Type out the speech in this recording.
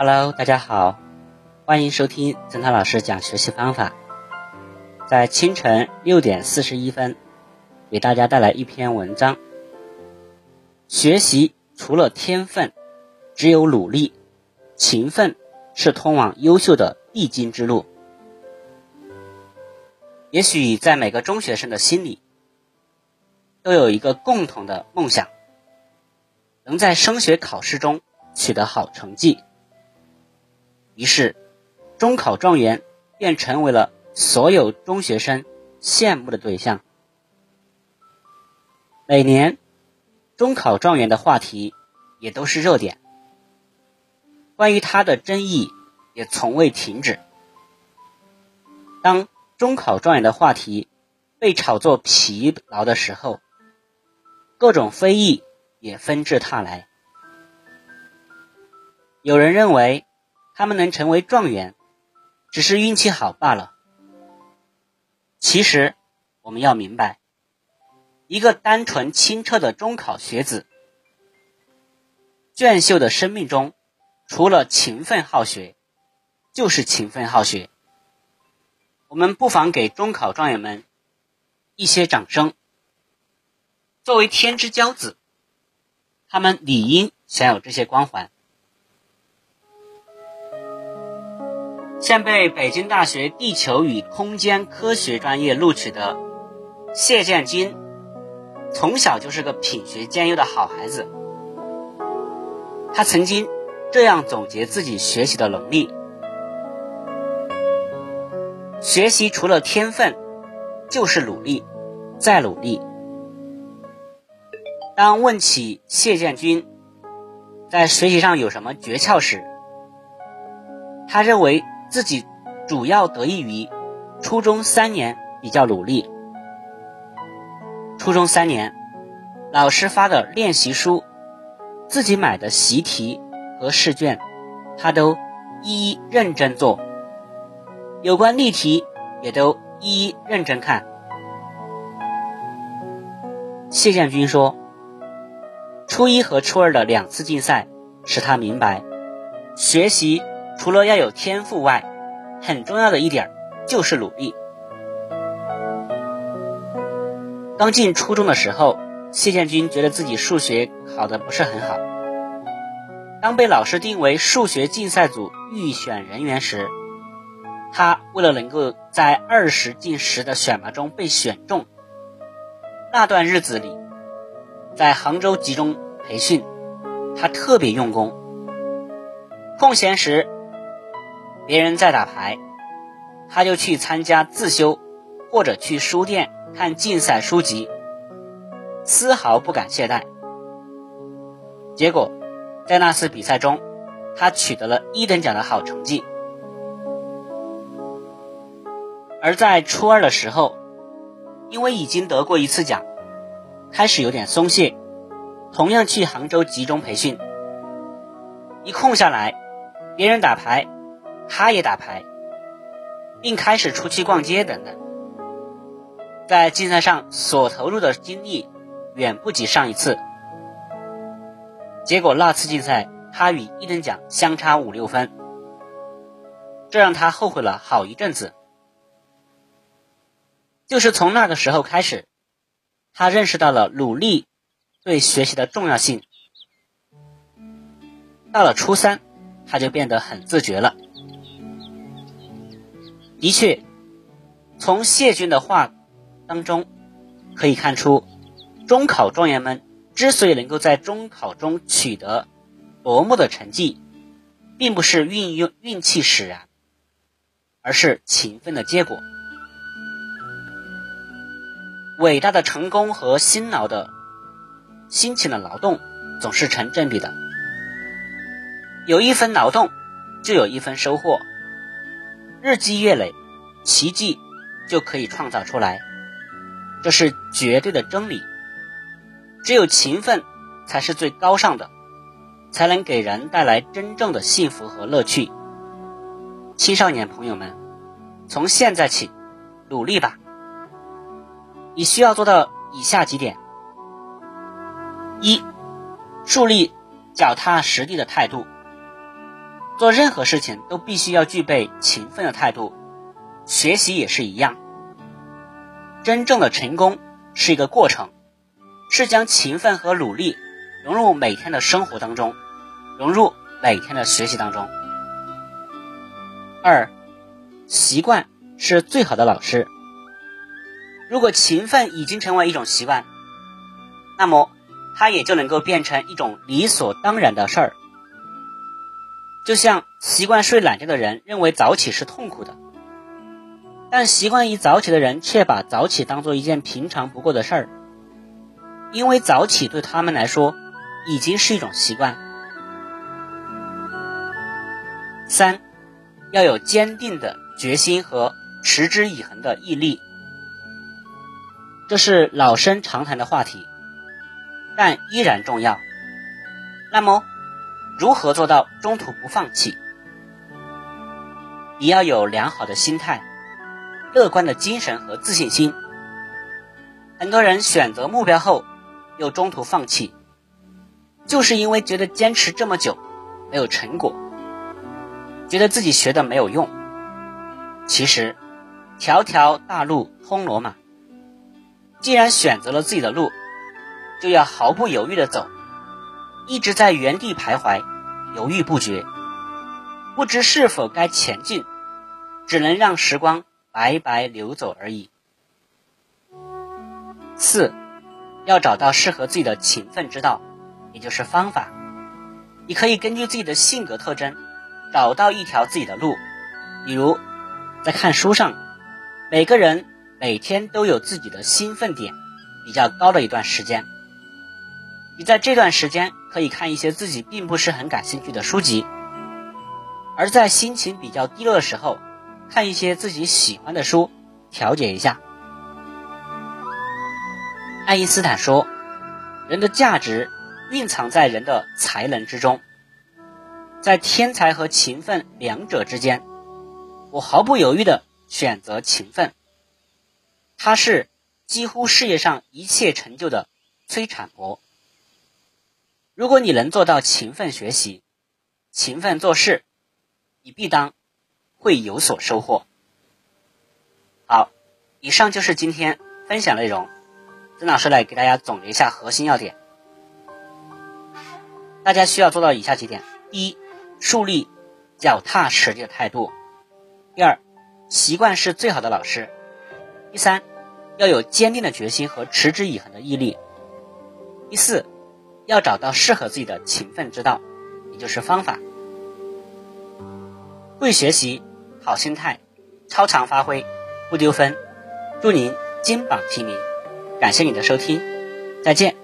Hello，大家好，欢迎收听曾涛老师讲学习方法。在清晨六点四十一分，给大家带来一篇文章。学习除了天分，只有努力、勤奋是通往优秀的必经之路。也许在每个中学生的心里，都有一个共同的梦想，能在升学考试中取得好成绩。于是，中考状元便成为了所有中学生羡慕的对象。每年，中考状元的话题也都是热点，关于他的争议也从未停止。当中考状元的话题被炒作疲劳的时候，各种非议也纷至沓来。有人认为。他们能成为状元，只是运气好罢了。其实，我们要明白，一个单纯清澈的中考学子，娟秀的生命中，除了勤奋好学，就是勤奋好学。我们不妨给中考状元们一些掌声。作为天之骄子，他们理应享有这些光环。现被北京大学地球与空间科学专业录取的谢建军，从小就是个品学兼优的好孩子。他曾经这样总结自己学习的能力：学习除了天分，就是努力，再努力。当问起谢建军在学习上有什么诀窍时，他认为。自己主要得益于初中三年比较努力。初中三年，老师发的练习书、自己买的习题和试卷，他都一一认真做；有关例题也都一一认真看。谢建军说：“初一和初二的两次竞赛，使他明白学习。”除了要有天赋外，很重要的一点就是努力。刚进初中的时候，谢建军觉得自己数学考得不是很好。当被老师定为数学竞赛组预选人员时，他为了能够在二十进十的选拔中被选中，那段日子里，在杭州集中培训，他特别用功，空闲时。别人在打牌，他就去参加自修，或者去书店看竞赛书籍，丝毫不敢懈怠。结果，在那次比赛中，他取得了一等奖的好成绩。而在初二的时候，因为已经得过一次奖，开始有点松懈，同样去杭州集中培训。一空下来，别人打牌。他也打牌，并开始出去逛街等等，在竞赛上所投入的精力远不及上一次。结果那次竞赛，他与一等奖相差五六分，这让他后悔了好一阵子。就是从那个时候开始，他认识到了努力对学习的重要性。到了初三，他就变得很自觉了。的确，从谢军的话当中可以看出，中考状元们之所以能够在中考中取得夺目的成绩，并不是运用运气使然，而是勤奋的结果。伟大的成功和辛劳的辛勤的劳动总是成正比的，有一分劳动，就有一分收获。日积月累，奇迹就可以创造出来，这是绝对的真理。只有勤奋才是最高尚的，才能给人带来真正的幸福和乐趣。青少年朋友们，从现在起努力吧！你需要做到以下几点：一、树立脚踏实地的态度。做任何事情都必须要具备勤奋的态度，学习也是一样。真正的成功是一个过程，是将勤奋和努力融入每天的生活当中，融入每天的学习当中。二，习惯是最好的老师。如果勤奋已经成为一种习惯，那么它也就能够变成一种理所当然的事儿。就像习惯睡懒觉的人认为早起是痛苦的，但习惯于早起的人却把早起当做一件平常不过的事儿，因为早起对他们来说已经是一种习惯。三，要有坚定的决心和持之以恒的毅力，这是老生常谈的话题，但依然重要。那么。如何做到中途不放弃？你要有良好的心态、乐观的精神和自信心。很多人选择目标后又中途放弃，就是因为觉得坚持这么久没有成果，觉得自己学的没有用。其实，条条大路通罗马。既然选择了自己的路，就要毫不犹豫的走。一直在原地徘徊，犹豫不决，不知是否该前进，只能让时光白白流走而已。四，要找到适合自己的勤奋之道，也就是方法。你可以根据自己的性格特征，找到一条自己的路。比如，在看书上，每个人每天都有自己的兴奋点比较高的一段时间。你在这段时间可以看一些自己并不是很感兴趣的书籍，而在心情比较低落的时候，看一些自己喜欢的书，调节一下。爱因斯坦说：“人的价值蕴藏在人的才能之中，在天才和勤奋两者之间，我毫不犹豫的选择勤奋。他是几乎事业上一切成就的催产婆。”如果你能做到勤奋学习、勤奋做事，你必当会有所收获。好，以上就是今天分享内容。曾老师来给大家总结一下核心要点。大家需要做到以下几点：第一，树立脚踏实地的态度；第二，习惯是最好的老师；第三，要有坚定的决心和持之以恒的毅力；第四。要找到适合自己的勤奋之道，也就是方法。会学习，好心态，超常发挥，不丢分。祝您金榜题名！感谢你的收听，再见。